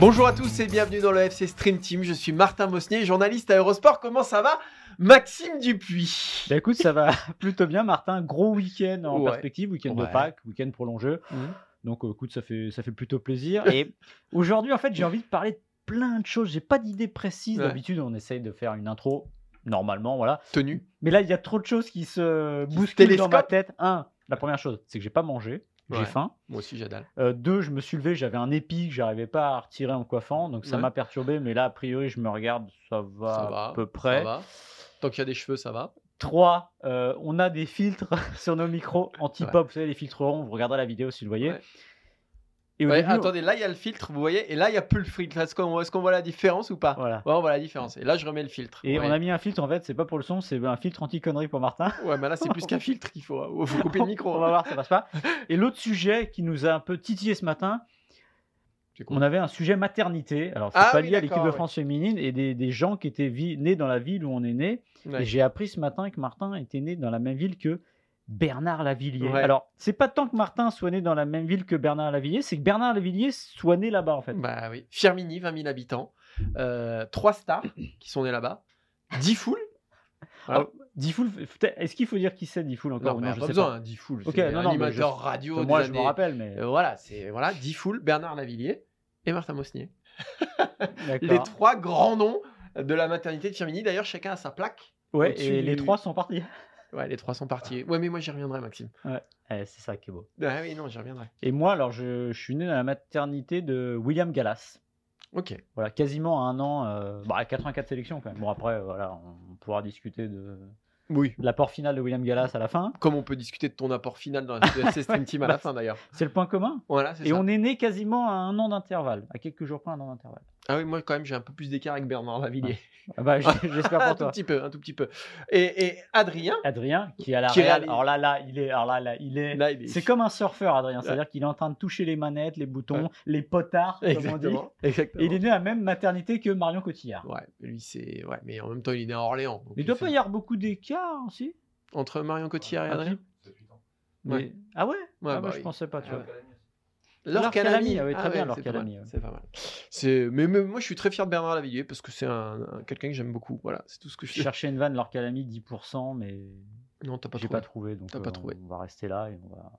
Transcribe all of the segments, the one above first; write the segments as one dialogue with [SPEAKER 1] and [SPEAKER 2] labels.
[SPEAKER 1] Bonjour à tous et bienvenue dans le FC Stream Team. Je suis Martin Mosnier, journaliste à Eurosport. Comment ça va Maxime Dupuis?
[SPEAKER 2] Bah écoute, ça va plutôt bien, Martin. Gros week-end en
[SPEAKER 1] Ouais.
[SPEAKER 2] perspective, week-end de. Pâques, week-end prolongé.
[SPEAKER 1] Mhm.
[SPEAKER 2] Donc, euh, écoute, ça fait, ça fait plutôt plaisir. Et aujourd'hui, en fait, j'ai envie de parler de plein de choses. J'ai pas d'idée précise.
[SPEAKER 1] Ouais.
[SPEAKER 2] D'habitude, on essaye de faire une intro normalement, voilà.
[SPEAKER 1] Tenue.
[SPEAKER 2] Mais là, il y a trop de choses qui se bousculent dans ma tête. Un, la première chose, c'est que j'ai pas mangé. J'ai
[SPEAKER 1] Ouais.
[SPEAKER 2] faim.
[SPEAKER 1] Moi aussi, j'adore.
[SPEAKER 2] Euh, deux, je me suis levé, j'avais un épi que j'arrivais pas à retirer en coiffant, donc ça
[SPEAKER 1] Ouais.
[SPEAKER 2] m'a perturbé. Mais là, a priori, je me regarde, ça va,
[SPEAKER 1] Ça va.
[SPEAKER 2] à peu près.
[SPEAKER 1] Ça va. Tant qu'il y a des cheveux, ça va.
[SPEAKER 2] 3, on a des filtres sur nos micros anti-pop, vous savez, les filtres ronds, vous regarderez la vidéo si vous le voyez. Et au
[SPEAKER 1] Ouais,
[SPEAKER 2] début,
[SPEAKER 1] attendez, là, il y a le filtre, vous voyez, et là, il y a plus le filtre. Est-ce qu'on voit la différence ou pas?
[SPEAKER 2] Voilà.
[SPEAKER 1] Ouais, on voit la différence. Et là, je remets le filtre.
[SPEAKER 2] Et
[SPEAKER 1] Ouais.
[SPEAKER 2] on a mis un filtre, en fait, c'est pas pour le son, c'est un filtre anti-connerie pour Martin.
[SPEAKER 1] Ouais, mais là, c'est plus qu'un filtre qu'il faut. Il faut couper le micro.
[SPEAKER 2] on va voir, ça passe pas. Et l'autre sujet qui nous a un peu titillé ce matin, on avait un sujet maternité. Alors, c'est
[SPEAKER 1] Ah
[SPEAKER 2] pas
[SPEAKER 1] oui,
[SPEAKER 2] lié à l'équipe de
[SPEAKER 1] ouais.
[SPEAKER 2] France féminine et des, des gens qui étaient nés dans la ville où on est né.
[SPEAKER 1] Ouais.
[SPEAKER 2] Et j'ai appris ce matin que Martin était né dans la même ville que Bernard Lavillier.
[SPEAKER 1] Ouais.
[SPEAKER 2] Alors, c'est pas tant que Martin soit né dans la même ville que Bernard Lavillier, c'est que Bernard Lavillier soit né là-bas, en fait.
[SPEAKER 1] Bah oui. Firmini, 20 000 habitants. Euh, Trois stars qui sont nés là-bas. 10 foules. Voilà.
[SPEAKER 2] Ah, Diffoul, est-ce qu'il faut dire qui c'est Diffoul encore
[SPEAKER 1] Non,
[SPEAKER 2] je
[SPEAKER 1] pas
[SPEAKER 2] sais
[SPEAKER 1] besoin,
[SPEAKER 2] pas.
[SPEAKER 1] hein, 10 foules.
[SPEAKER 2] Ok,
[SPEAKER 1] c'est
[SPEAKER 2] non,
[SPEAKER 1] animateur
[SPEAKER 2] je-
[SPEAKER 1] radio.
[SPEAKER 2] Moi,
[SPEAKER 1] des
[SPEAKER 2] je me rappelle, mais.
[SPEAKER 1] Euh, voilà, c'est voilà, 10 foules, Bernard Lavillier et Martin Mosnier.
[SPEAKER 2] D'accord.
[SPEAKER 1] Les trois grands noms de la maternité de Firmini. D'ailleurs, chacun a sa plaque.
[SPEAKER 2] Ouais, et les trois sont partis.
[SPEAKER 1] Ouais, les trois sont partis. Ouais, mais moi, j'y reviendrai, Maxime.
[SPEAKER 2] Eh, c'est ça qui est beau.
[SPEAKER 1] Ah oui, non, j'y reviendrai.
[SPEAKER 2] Et moi, alors, je, je suis né dans la maternité de William Gallas.
[SPEAKER 1] Ok.
[SPEAKER 2] Voilà, quasiment à un an, euh, bah, à 84 sélections quand même. Bon, après, voilà, on pourra discuter de,
[SPEAKER 1] Oui.
[SPEAKER 2] l'apport final de William Gallas à la fin.
[SPEAKER 1] Comme on peut discuter de ton apport final dans la FC Stream Team à la fin, d'ailleurs.
[SPEAKER 2] C'est le point commun.
[SPEAKER 1] Voilà, c'est
[SPEAKER 2] Et
[SPEAKER 1] ça.
[SPEAKER 2] on est né quasiment à un an d'intervalle, à quelques jours près un an d'intervalle.
[SPEAKER 1] Ah oui, moi, quand même, j'ai un peu plus d'écart avec Bernard Lavillier.
[SPEAKER 2] Ah bah, j'- j'espère
[SPEAKER 1] un
[SPEAKER 2] pour
[SPEAKER 1] tout
[SPEAKER 2] toi.
[SPEAKER 1] petit peu, un tout petit peu. Et, et Adrien,
[SPEAKER 2] Adrien, qui est à la
[SPEAKER 1] Qui
[SPEAKER 2] Real.
[SPEAKER 1] réalise-
[SPEAKER 2] Alors là, là, il est, alors là, là, il est.
[SPEAKER 1] là, il est...
[SPEAKER 2] C'est comme un surfeur, Adrien. C'est-à-dire qu'il est en train de toucher les manettes, les boutons,
[SPEAKER 1] Ouais.
[SPEAKER 2] les potards, comme on dit.
[SPEAKER 1] Exactement. Exactement.
[SPEAKER 2] Et il est né à la même maternité que Marion Cotillard.
[SPEAKER 1] Ouais, lui, c'est... Ouais, mais en même temps, il est né à Orléans. donc
[SPEAKER 2] Mais il doit
[SPEAKER 1] fait-
[SPEAKER 2] pas y avoir beaucoup d'écart aussi.
[SPEAKER 1] Entre Marion Cotillard et
[SPEAKER 2] Un
[SPEAKER 1] Adrien
[SPEAKER 2] Mais- Ah ouais,
[SPEAKER 1] Ouais,
[SPEAKER 2] ah bah,
[SPEAKER 1] bah
[SPEAKER 2] je
[SPEAKER 1] oui.
[SPEAKER 2] pensais pas, tu
[SPEAKER 1] Ah
[SPEAKER 2] vois.
[SPEAKER 1] Calamy,
[SPEAKER 2] ah oui, très bien, Laure
[SPEAKER 1] c'est pas mal. C'est pas mal. C'est... Mais, mais moi, je suis très fier de Bernard Lavillier parce que c'est un, un- quelqu'un que j'aime beaucoup. Voilà, c'est tout ce que je
[SPEAKER 2] cherchais une vanne, leur calami 10%, mais
[SPEAKER 1] Non, t'as pas
[SPEAKER 2] j'ai
[SPEAKER 1] trouvé.
[SPEAKER 2] pas trouvé. Donc
[SPEAKER 1] T'as
[SPEAKER 2] euh,
[SPEAKER 1] pas trouvé.
[SPEAKER 2] On va rester là et on va.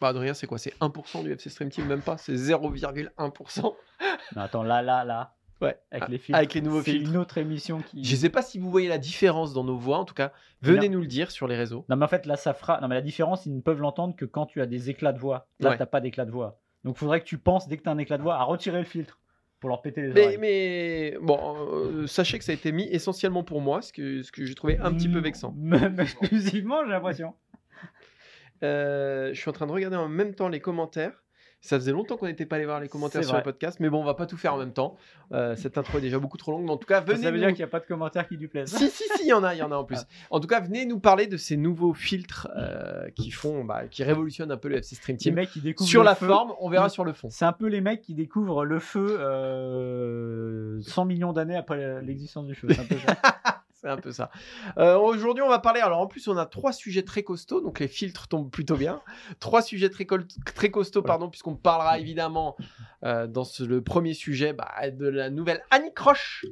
[SPEAKER 1] Bah, Adrien, c'est quoi? C'est 1% du FC Stream Team, même pas? C'est 0,1%.
[SPEAKER 2] Non, attends, là, là, là.
[SPEAKER 1] Ouais.
[SPEAKER 2] Avec
[SPEAKER 1] Ah,
[SPEAKER 2] les filtres.
[SPEAKER 1] avec les nouveaux
[SPEAKER 2] C'est
[SPEAKER 1] filtres.
[SPEAKER 2] une autre émission qui.
[SPEAKER 1] Je sais pas si vous voyez la différence dans nos voix. En tout cas, venez
[SPEAKER 2] Non.
[SPEAKER 1] nous le dire sur les réseaux.
[SPEAKER 2] Non, mais en fait, là, ça fera. Non, mais la différence, ils ne peuvent l'entendre que quand tu as des éclats de voix. Là,
[SPEAKER 1] Ouais.
[SPEAKER 2] t'as pas d'éclat de voix. Donc, il faudrait que tu penses, dès que tu as un éclat de voix, à retirer le filtre pour leur péter les
[SPEAKER 1] Mais,
[SPEAKER 2] oreilles.
[SPEAKER 1] mais bon, euh, sachez que ça a été mis essentiellement pour moi, ce que, ce que j'ai trouvé un petit peu
[SPEAKER 2] Mm,
[SPEAKER 1] vexant.
[SPEAKER 2] Même exclusivement, j'ai l'impression.
[SPEAKER 1] Euh, je suis en train de regarder en même temps les commentaires. Ça faisait longtemps qu'on n'était pas allé voir les commentaires sur le podcast, mais bon, on va pas tout faire en même temps. Euh, cette intro est déjà beaucoup trop longue, mais en tout cas, venez.
[SPEAKER 2] ça veut
[SPEAKER 1] nous-
[SPEAKER 2] dire qu'il n'y a pas de commentaires qui lui plaisent.
[SPEAKER 1] Si, si, si, il y en a, il y en a en plus. En tout cas, venez nous parler de ces nouveaux filtres euh, qui font, bah, qui révolutionnent un peu le FC Stream
[SPEAKER 2] Les
[SPEAKER 1] Team.
[SPEAKER 2] mecs qui découvrent
[SPEAKER 1] Sur la
[SPEAKER 2] feu.
[SPEAKER 1] forme, on verra sur le fond.
[SPEAKER 2] C'est un peu les mecs qui découvrent le feu euh, 100 millions d'années après l'existence du feu. C'est un peu ça.
[SPEAKER 1] C'est un peu ça. Euh, Aujourd'hui, on va parler. Alors, en plus, on a trois sujets très costauds, donc les filtres tombent plutôt bien. Trois sujets très, très costauds,
[SPEAKER 2] Voilà.
[SPEAKER 1] pardon, puisqu'on parlera évidemment euh, dans ce- le premier sujet bah, de la nouvelle Annie Croche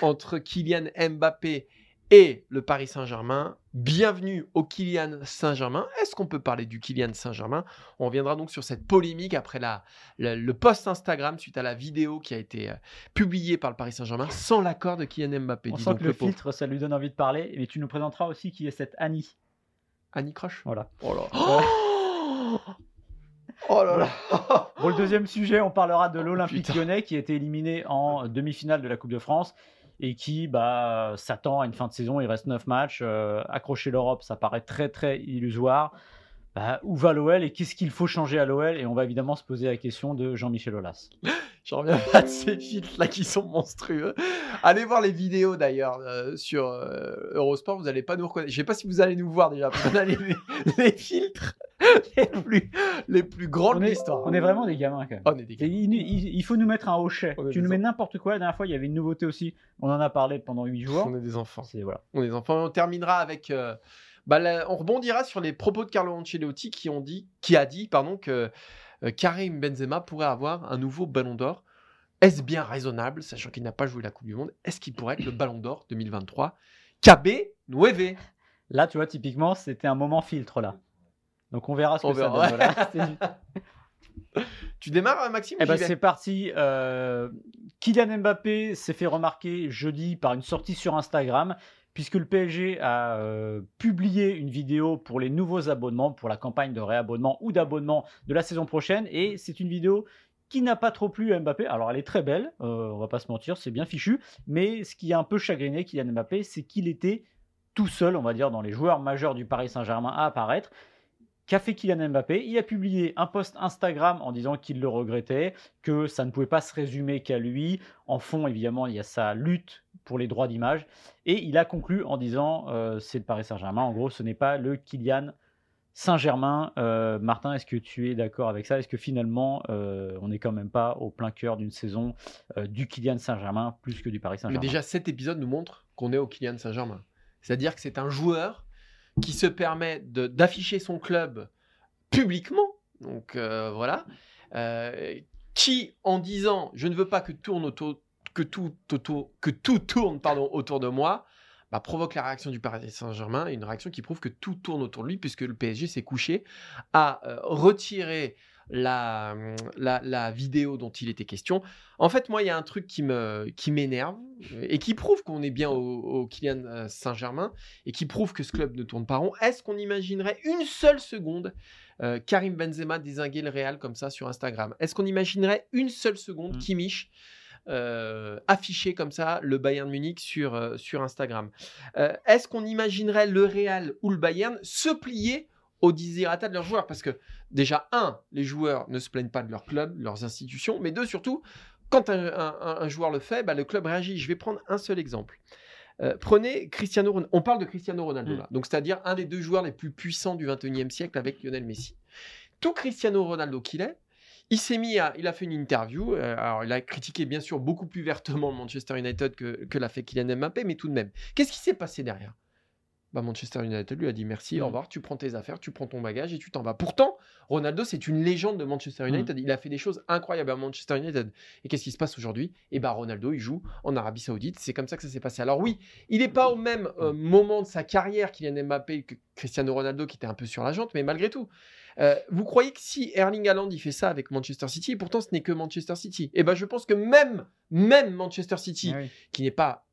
[SPEAKER 1] entre Kylian Mbappé et le Paris Saint-Germain. Bienvenue au Kylian Saint-Germain. Est-ce qu'on peut parler du Kylian Saint-Germain? On reviendra donc sur cette polémique après la, la- le post Instagram suite à la vidéo qui a été euh, publiée par le Paris Saint-Germain sans l'accord de Kylian Mbappé.
[SPEAKER 2] On sent que le filtre, ça lui donne envie de parler. Mais tu nous présenteras aussi qui est cette Annie.
[SPEAKER 1] Annie Croche?
[SPEAKER 2] Voilà.
[SPEAKER 1] Oh là. Oh, oh là là.
[SPEAKER 2] Pour le deuxième sujet, on parlera de l'Olympique
[SPEAKER 1] Oh,
[SPEAKER 2] lyonnais qui a été éliminé en demi-finale de la Coupe de France. Et qui bah, s'attend à une fin de saison. Il reste 9 matchs. euh, accrocher l'Europe, ça paraît très très illusoire. Bah, où va l'OL et qu'est-ce qu'il faut changer à l'OL Et on va évidemment se poser la question de Jean-Michel Aulas.
[SPEAKER 1] J'en reviens pas de ces filtres là qui sont monstrueux. Allez voir les vidéos d'ailleurs euh, sur euh, Eurosport, vous allez pas nous reconnaître. Je sais pas si vous allez nous voir déjà, parce a les filtres les plus, les plus grands
[SPEAKER 2] On
[SPEAKER 1] de
[SPEAKER 2] est,
[SPEAKER 1] l'histoire.
[SPEAKER 2] on est vraiment des gamins quand même.
[SPEAKER 1] On est des
[SPEAKER 2] Et il, il- il faut nous mettre un hochet. Tu nous mets n'importe quoi. La dernière fois, il y avait une nouveauté aussi. On en a parlé pendant 8 jours.
[SPEAKER 1] on est des enfants.
[SPEAKER 2] Voilà.
[SPEAKER 1] On est des enfants. On terminera avec. euh, bah, la- on rebondira sur les propos de Carlo Ancelotti qui ont dit, qui a dit, pardon, que euh, Karim Benzema pourrait avoir un nouveau Ballon d'Or. Est-ce bien raisonnable, sachant qu'il n'a pas joué la Coupe du Monde Est-ce qu'il pourrait être le Ballon d'Or 2023 KB Nueve
[SPEAKER 2] Là, tu vois, typiquement, c'était un moment filtre là. Donc on verra ce
[SPEAKER 1] On
[SPEAKER 2] que ça
[SPEAKER 1] verra,
[SPEAKER 2] donne. voilà. C'est-
[SPEAKER 1] Tu démarres, euh, Maxime
[SPEAKER 2] Eh ben, c'est parti. Euh, Kylian Mbappé s'est fait remarquer jeudi par une sortie sur Instagram, puisque le PSG a euh, publié une vidéo pour les nouveaux abonnements, pour la campagne de réabonnement ou d'abonnement de la saison prochaine. Et c'est une vidéo qui n'a pas trop plu à Mbappé. Alors elle est très belle, euh, on va pas se mentir, c'est bien fichu. Mais ce qui a un peu chagriné Kylian Mbappé, c'est qu'il était tout seul, on va dire, dans les joueurs majeurs du Paris Saint-Germain à apparaître. Qu'a fait Kylian Mbappé Il a publié un post Instagram en disant qu'il le regrettait, que ça ne pouvait pas se résumer qu'à lui. En fond, évidemment, il y a sa lutte pour les droits d'image. Et il a conclu en disant euh, c'est le Paris Saint-Germain. En gros, ce n'est pas le Kylian Saint-Germain. Euh, Martin, est-ce que tu es d'accord avec ça? Est-ce que finalement, euh, on n'est quand même pas au plein cœur d'une saison du Kylian Saint-Germain plus que du Paris
[SPEAKER 1] Mais
[SPEAKER 2] Saint-Germain
[SPEAKER 1] déjà, cet épisode nous montre qu'on est au Kylian Saint-Germain. C'est-à-dire que c'est un joueur qui se permet d'afficher son club publiquement. Donc euh, voilà. Euh, qui, en disant je ne veux pas que, tourne autour, que, tout, tourne pardon, autour de moi, bah, provoque la réaction du Paris Saint-Germain, une réaction qui prouve que tout tourne autour de lui, puisque le PSG s'est couché, a euh, retiré la, la, la vidéo dont il était question. En fait, moi, il y a un truc qui me qui m'énerve et qui prouve qu'on est bien au, au Kylian euh, Saint-Germain et qui prouve que ce club ne tourne pas rond. Est-ce qu'on imaginerait une seule seconde euh, Karim Benzema désinguer le Real comme ça sur Instagram? Est-ce qu'on imaginerait une seule seconde
[SPEAKER 2] Mm.
[SPEAKER 1] Kimmich euh, afficher comme ça le Bayern Munich sur, euh, sur Instagram? Euh, Est-ce qu'on imaginerait le Real ou le Bayern se plier aux désirata de leurs joueurs Parce que déjà, un, les joueurs ne se plaignent pas de leur club, de leurs institutions, mais deux, surtout, quand un, un- un joueur le fait, bah, le club réagit. Je vais prendre un seul exemple. Euh, prenez Cristiano Ronaldo. On parle de Cristiano Ronaldo
[SPEAKER 2] Mm.
[SPEAKER 1] là. Donc, c'est-à-dire un des deux joueurs les plus puissants du 21e siècle avec Lionel Messi. Tout Cristiano Ronaldo qu'il est, il s'est mis à, il a fait une interview. euh, alors, il a critiqué bien sûr beaucoup plus vertement Manchester United que, que l'a fait Kylian Mbappé, mais tout de même. Qu'est-ce qui s'est passé derrière? Bah, Manchester United lui a dit merci,
[SPEAKER 2] Mm.
[SPEAKER 1] au revoir, tu prends tes affaires, tu prends ton bagage et tu t'en vas. Pourtant, Ronaldo, c'est une légende de Manchester United. Il a fait des choses incroyables à Manchester United. Et qu'est-ce qui se passe aujourd'hui? Eh ben, Ronaldo, il joue en Arabie Saoudite. C'est comme ça que ça s'est passé. Alors oui, il n'est pas au même euh, moment de sa carrière Kylian Mbappé que Cristiano Ronaldo, qui était un peu sur la jante, mais malgré tout. euh, vous croyez que si Erling Haaland il fait ça avec Manchester City, et pourtant ce n'est que Manchester City, et ben je pense que même même Manchester City,
[SPEAKER 2] Ah oui.
[SPEAKER 1] qui n'est pas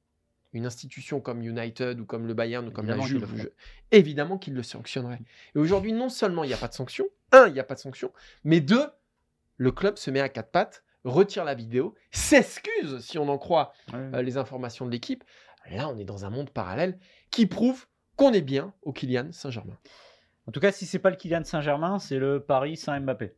[SPEAKER 1] une institution comme United ou comme le Bayern ou comme la
[SPEAKER 2] Évidemment
[SPEAKER 1] Juve, évidemment qu'il le sanctionnerait. Et aujourd'hui, non seulement il n'y a pas de sanction, un, il n'y a pas de sanction, mais deux, le club se met à quatre pattes, retire la vidéo, s'excuse, si on en croit
[SPEAKER 2] Ouais.
[SPEAKER 1] euh, les informations de l'équipe. Là, on est dans un monde parallèle qui prouve qu'on est bien au Kylian Saint-Germain.
[SPEAKER 2] En tout cas, si c'est pas le Kylian Saint-Germain, c'est le Paris Saint-Mbappé.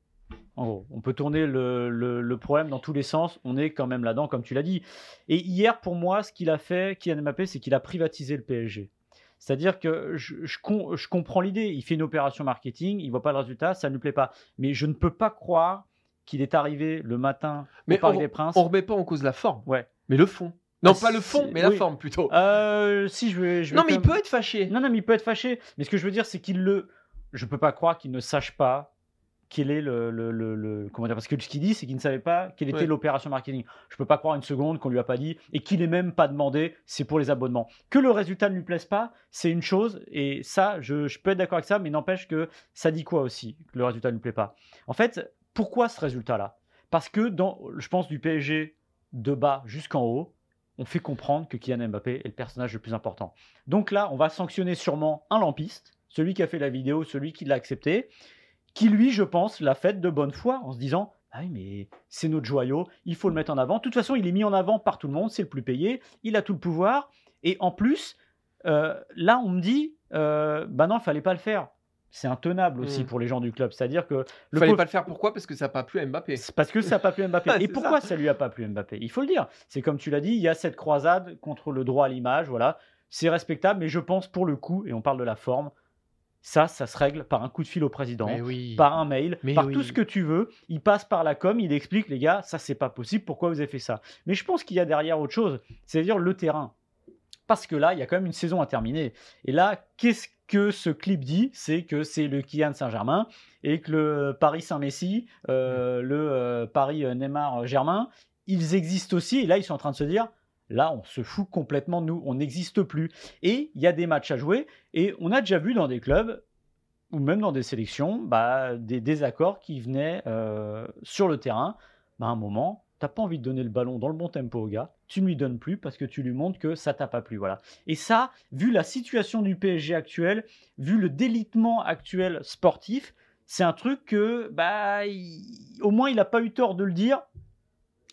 [SPEAKER 2] En gros, on peut tourner le, le- le problème dans tous les sens. On est quand même là-dedans, comme tu l'as dit. Et hier, pour moi, ce qu'il a fait, Kylian Mbappé, c'est qu'il a privatisé le PSG. C'est-à-dire que je, je com- je comprends l'idée. Il fait une opération marketing, il voit pas le résultat, ça ne lui plaît pas. Mais je ne peux pas croire qu'il est arrivé le matin
[SPEAKER 1] Mais
[SPEAKER 2] au Parc
[SPEAKER 1] on-
[SPEAKER 2] des Princes.
[SPEAKER 1] On remet pas en cause la forme,
[SPEAKER 2] Ouais.
[SPEAKER 1] mais le fond. Non,
[SPEAKER 2] Ah,
[SPEAKER 1] pas le fond, mais la
[SPEAKER 2] oui.
[SPEAKER 1] forme plutôt.
[SPEAKER 2] Euh, si je vais, je vais
[SPEAKER 1] non, mais il peut être fâché.
[SPEAKER 2] Non, non, mais il peut être fâché. Mais ce que je veux dire, c'est qu'il le. Je peux pas croire qu'il ne sache pas quel est le. le, le- le- Comment dire Parce que ce qu'il dit, c'est qu'il ne savait pas quelle était
[SPEAKER 1] Ouais.
[SPEAKER 2] l'opération marketing. Je peux pas croire une seconde qu'on lui a pas dit et qu'il n'ait même pas demandé. C'est pour les abonnements. Que le résultat ne lui plaise pas, c'est une chose. Et ça, je, je peux être d'accord avec ça, mais n'empêche que ça dit quoi aussi que le résultat ne lui plaît pas. En fait, pourquoi ce résultat-là? Parce que dans, je pense, du PSG de bas jusqu'en haut, on fait comprendre que Kylian Mbappé est le personnage le plus important. Donc là, on va sanctionner sûrement un lampiste, celui qui a fait la vidéo, celui qui l'a accepté, qui lui, je pense, l'a fait de bonne foi en se disant Ah oui, mais c'est notre joyau, il faut le mettre en avant. De toute façon, il est mis en avant par tout le monde, c'est le plus payé, il a tout le pouvoir. Et en plus, euh, là, on me dit, euh, bah non, il fallait pas le faire. C'est intenable aussi
[SPEAKER 1] Mm.
[SPEAKER 2] pour les gens du club. C'est-à-dire que
[SPEAKER 1] Il
[SPEAKER 2] le
[SPEAKER 1] fallait
[SPEAKER 2] pauvre-
[SPEAKER 1] pas le faire pourquoi? Parce que ça n'a pas plu à Mbappé.
[SPEAKER 2] parce que ça n'a pas plu à Mbappé.
[SPEAKER 1] Ah,
[SPEAKER 2] Et pourquoi
[SPEAKER 1] ça.
[SPEAKER 2] ça. lui a pas plu à Mbappé? Il faut le dire. C'est comme tu l'as dit, il y a cette croisade contre le droit à l'image. Voilà, c'est respectable, mais je pense pour le coup, et on parle de la forme, ça, ça se règle par un coup de fil au président,
[SPEAKER 1] oui.
[SPEAKER 2] par un mail,
[SPEAKER 1] Mais
[SPEAKER 2] par
[SPEAKER 1] oui.
[SPEAKER 2] tout ce que tu veux. Il passe par la com, il explique les gars, ça c'est pas possible. Pourquoi vous avez fait ça? Mais je pense qu'il y a derrière autre chose, c'est-à-dire le terrain. Parce que là, il y a quand même une saison à terminer. Et là, qu'est-ce que ce clip dit? C'est que c'est le Kylian Saint-Germain et que le Paris Saint-Messi, euh, le euh, Paris euh, Neymar Germain, ils existent aussi. Et là, ils sont en train de se dire, là, on se fout complètement nous, on n'existe plus. Et il y a des matchs à jouer. Et on a déjà vu dans des clubs ou même dans des sélections, bah, des désaccords qui venaient euh, sur le terrain. Bah, à un moment, t'as pas envie de donner le ballon dans le bon tempo au gars, tu ne lui donnes plus parce que tu lui montres que ça t'a pas plu. Voilà. Et ça, vu la situation du PSG actuel, vu le délitement actuel sportif, c'est un truc que, bah, au moins, il n'a pas eu tort de le dire.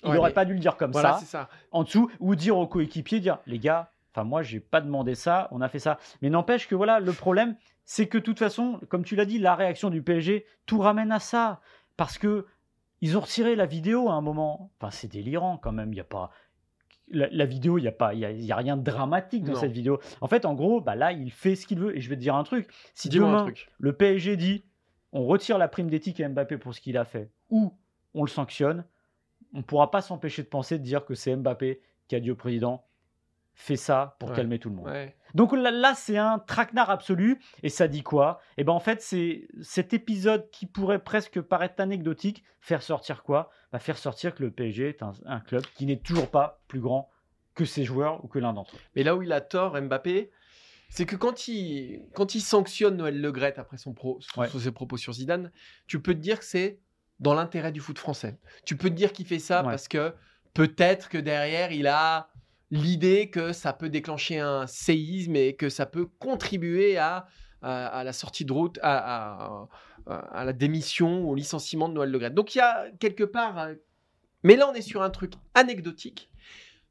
[SPEAKER 2] Il
[SPEAKER 1] Ouais,
[SPEAKER 2] n'aurait
[SPEAKER 1] mais
[SPEAKER 2] pas dû le dire comme
[SPEAKER 1] Voilà,
[SPEAKER 2] ça en dessous ou dire aux coéquipiers dire les gars enfin moi j'ai pas demandé ça on a fait ça mais n'empêche que voilà le problème c'est que de toute façon comme tu l'as dit la réaction du PSG tout ramène à ça parce que ils ont retiré la vidéo à un moment enfin c'est délirant quand même il y a pas la, la vidéo, il n'y a, pas- il y a, y a rien de dramatique dans
[SPEAKER 1] Non.
[SPEAKER 2] cette vidéo. En fait, en gros, bah là, il fait ce qu'il veut. Et je vais te dire un truc. Si demain,
[SPEAKER 1] truc.
[SPEAKER 2] le PSG dit on retire la prime d'éthique à Mbappé pour ce qu'il a fait, ou on le sanctionne, on ne pourra pas s'empêcher de penser de dire que c'est Mbappé qui a dit au président fais ça pour
[SPEAKER 1] Ouais.
[SPEAKER 2] calmer tout le monde.
[SPEAKER 1] Ouais.
[SPEAKER 2] Donc là, là, c'est un traquenard absolu. Et ça dit quoi? Et ben en fait, c'est cet épisode qui pourrait presque paraître anecdotique, faire sortir quoi? Bah, Faire sortir que le PSG est un, un club qui n'est toujours pas plus grand que ses joueurs ou que l'un d'entre eux.
[SPEAKER 1] Mais là où il a tort, Mbappé, c'est que quand il, quand il sanctionne Noël Le Graët après son pro, sur-
[SPEAKER 2] Ouais.
[SPEAKER 1] sur ses propos sur Zidane, tu peux te dire que c'est dans l'intérêt du foot français. Tu peux te dire qu'il fait ça
[SPEAKER 2] Ouais.
[SPEAKER 1] parce que peut-être que derrière, il a l'idée que ça peut déclencher un séisme et que ça peut contribuer à, à, à la sortie de route, à, la démission, au licenciement de Noël Le. Donc il y a quelque part... euh, Mais là, on est sur un truc anecdotique.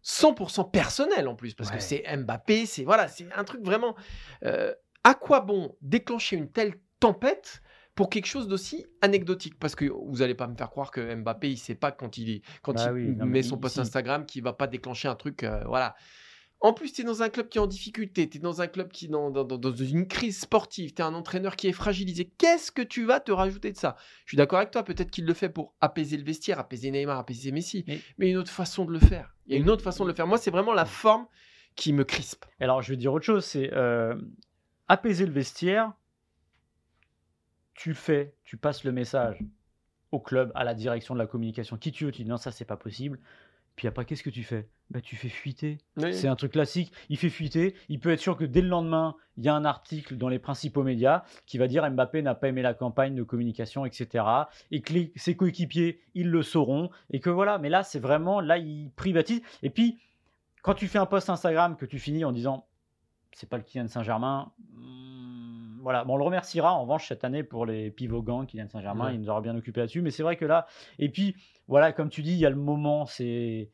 [SPEAKER 1] 100% personnel en plus, parce
[SPEAKER 2] Ouais.
[SPEAKER 1] que c'est Mbappé, c'est voilà, c'est un truc vraiment. euh, à quoi bon déclencher une telle tempête pour quelque chose d'aussi anecdotique Parce que vous allez pas me faire croire que Mbappé, il sait pas quand il, quand
[SPEAKER 2] Bah
[SPEAKER 1] il
[SPEAKER 2] oui, non, mais
[SPEAKER 1] met son post. Instagram qu'il va pas déclencher un truc, euh, voilà. En plus, tu es dans un club qui est en difficulté, tu es dans un club qui est dans, dans- dans- dans une crise sportive, tu es un entraîneur qui est fragilisé. Qu'est-ce que tu vas te rajouter de ça? Je suis d'accord avec toi, peut-être qu'il le fait pour apaiser le vestiaire, apaiser Neymar, apaiser Messi,
[SPEAKER 2] Mais-
[SPEAKER 1] mais une autre façon de le faire. Il y a une autre façon de le faire. Moi, c'est vraiment la forme qui me crispe.
[SPEAKER 2] Alors, je vais dire autre chose, c'est euh, apaiser le vestiaire. Tu fais, tu passes le message au club, à la direction de la communication, qui tu veux, tu dis non, ça c'est pas possible. Puis après, qu'est-ce que tu fais? Bah, Tu fais fuiter. C'est un truc classique. Il fait fuiter. Il peut être sûr que dès le lendemain, il y a un article dans les principaux médias qui va dire Mbappé n'a pas aimé la campagne de communication, etc. Et que les- ses coéquipiers, ils le sauront. Et que voilà. Mais là, c'est vraiment, là, il privatise. Et puis, quand tu fais un post Instagram que tu finis en disant c'est pas le Kylian Saint-Germain, hmm, voilà. Bon, on le remerciera en revanche cette année pour les pivots gants Kylian Saint-Germain.
[SPEAKER 1] Ouais.
[SPEAKER 2] Il nous aura bien occupé là-dessus. Mais c'est vrai que là, et puis, voilà, comme tu dis, il y a le moment, c'est.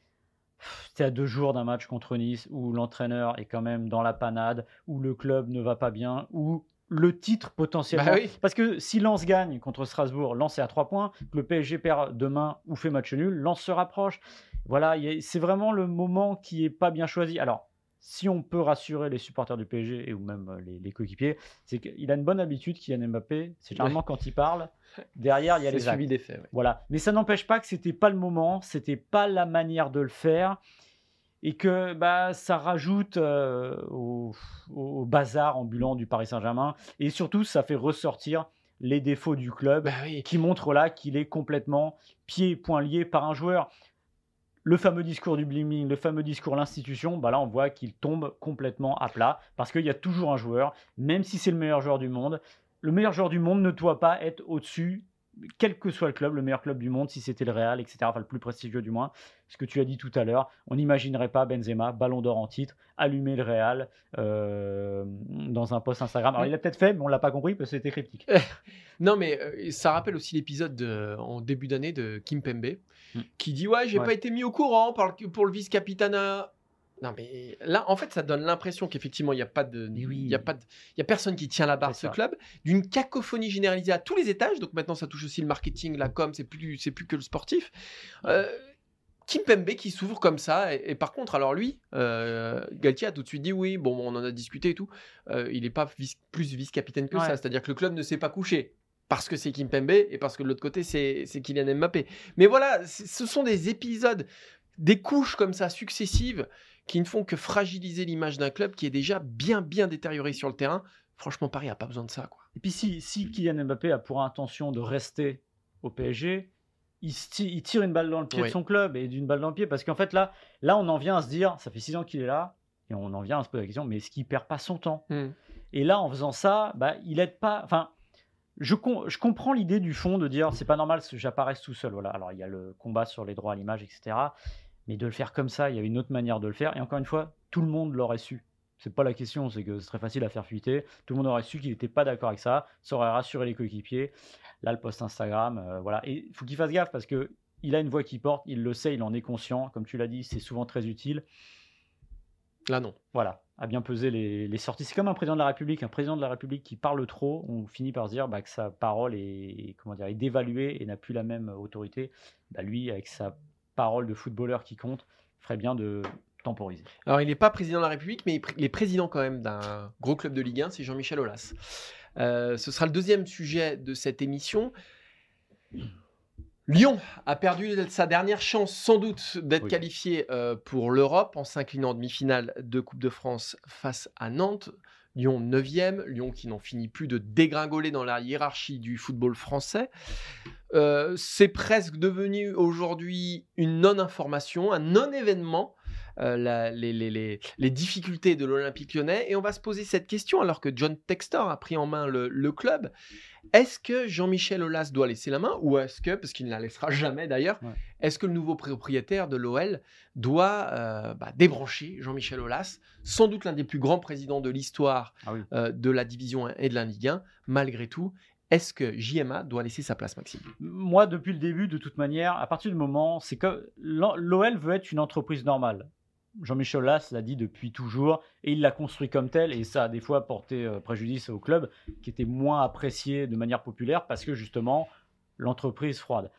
[SPEAKER 2] À deux jours d'un match contre Nice où l'entraîneur est quand même dans la panade, où le club ne va pas bien, où le titre potentiellement.
[SPEAKER 1] Bah oui.
[SPEAKER 2] Parce que si Lens gagne contre Strasbourg, Lens est à 3 points, que le PSG perd demain ou fait match nul, Lens se rapproche. Voilà, c'est vraiment le moment qui est pas bien choisi. Alors, si on peut rassurer les supporters du PSG et ou même euh, les, les coéquipiers, c'est qu'il a une bonne habitude, Kylian Mbappé. C'est généralement quand il parle, derrière il y a les
[SPEAKER 1] suivi des faits. ouais.
[SPEAKER 2] Voilà. Mais ça n'empêche pas que c'était pas le moment, c'était pas la manière de le faire. Et que bah, ça rajoute euh, au, au bazar ambulant du Paris Saint-Germain. Et surtout, ça fait ressortir les défauts du club
[SPEAKER 1] Bah oui.
[SPEAKER 2] qui montre là qu'il est complètement pieds et poings liés par un joueur. Le fameux discours du bling le fameux discours l'institution, bah là on voit qu'il tombe complètement à plat parce qu'il y a toujours un joueur, même si c'est le meilleur joueur du monde, le meilleur joueur du monde ne doit pas être au-dessus quel que soit le club, le meilleur club du monde, si c'était le Real, etc., enfin le plus prestigieux du moins, ce que tu as dit tout à l'heure, on n'imaginerait pas Benzema, ballon d'or en titre, allumer le Real euh, dans un post Instagram. Alors il l'a peut-être fait, mais on l'a pas compris parce que c'était cryptique.
[SPEAKER 1] non, mais euh, ça rappelle aussi l'épisode en début d'année de Kim Pembe. Qui dit Ouais, j'ai pas été mis au courant pour le vice-capitana. Non, mais là, en fait, ça donne l'impression qu'effectivement, il n'y a pas de, il y a pas de, il y a personne qui tient la barre ce club, d'une cacophonie généralisée à tous les étages. Donc maintenant, ça touche aussi le marketing, la com, c'est plus, c'est plus que le sportif. Euh, Kim Pembe qui s'ouvre comme ça. Et, par contre, alors lui, euh, Galtier a tout de suite dit oui, bon, on en a discuté et tout. Euh, il n'est pas plus vice-capitaine que ça. C'est-à-dire que le club ne s'est pas couché parce que c'est Kim Pembe et parce que de l'autre côté, c'est Kylian Mbappé. Mais voilà, ce sont des épisodes, des couches comme ça successives qui ne font que fragiliser l'image d'un club qui est déjà bien, bien détérioré sur le terrain. Franchement, Paris n'a pas besoin de ça. Quoi.
[SPEAKER 2] Et puis, si, si Kylian Mbappé a pour intention de rester au PSG, il, tire une balle dans le pied de son club et d'une balle dans le pied parce qu'en fait, là, là, on en vient à se dire, ça fait six ans qu'il est là, et on en vient à se poser la question, mais est-ce qu'il perd pas son temps? Hmm. Et là, en faisant ça, bah, il aide pas. Enfin, je, comprends l'idée du fond de dire c'est pas normal que j'apparaisse tout seul. Voilà. Alors, il y a le combat sur les droits à l'image, etc. Mais de le faire comme ça, il y avait une autre manière de le faire. Et encore une fois, tout le monde l'aurait su. C'est pas la question, c'est que c'est très facile à faire fuiter. Tout le monde aurait su qu'il n'était pas d'accord avec ça. Ça aurait rassuré les coéquipiers. Là, le post Instagram, euh, voilà. Et faut qu'il fasse gaffe parce que il a une voix qui porte, il le sait, il en est conscient. Comme tu l'as dit, c'est souvent très utile.
[SPEAKER 1] Là, non.
[SPEAKER 2] Voilà, à bien peser les, sorties. C'est comme un président de la République. Un président de la République qui parle trop, on finit par se dire bah, que sa parole est, comment dire, est dévaluée et n'a plus la même autorité. Bah, lui, avec sa parole de footballeur qui compte, ferait bien de temporiser.
[SPEAKER 1] Alors, il n'est pas président de la République, mais il est président quand même d'un gros club de Ligue 1, c'est Jean-Michel Aulas. Euh, ce sera le deuxième sujet de cette émission. Lyon a perdu sa dernière chance sans doute d'être qualifié euh, pour l'Europe en s'inclinant en demi-finale de Coupe de France face à Nantes. Lyon 9e, Lyon qui n'en finit plus de dégringoler dans la hiérarchie du football français. Euh, c'est presque devenu aujourd'hui une non-information, un non-événement, euh, les, difficultés de l'Olympique lyonnais. Et on va se poser cette question alors que John Textor a pris en main le club. Est-ce que Jean-Michel Aulas doit laisser la main ou est-ce que, parce qu'il ne la laissera jamais d'ailleurs, est-ce que le nouveau propriétaire de l'OL doit euh, bah, débrancher Jean-Michel Aulas, sans doute l'un des plus grands présidents de l'histoire ah euh, de la Division 1 et de la Ligue 1, malgré tout est-ce que JMA doit laisser sa place, Maxime?
[SPEAKER 2] Moi, depuis le début, de toute manière, à partir du moment, c'est que l'OL veut être une entreprise normale. Jean-Michel Las l'a dit depuis toujours et il l'a construit comme tel et ça a des fois porté euh, préjudice au club qui était moins apprécié de manière populaire parce que justement l'entreprise froide.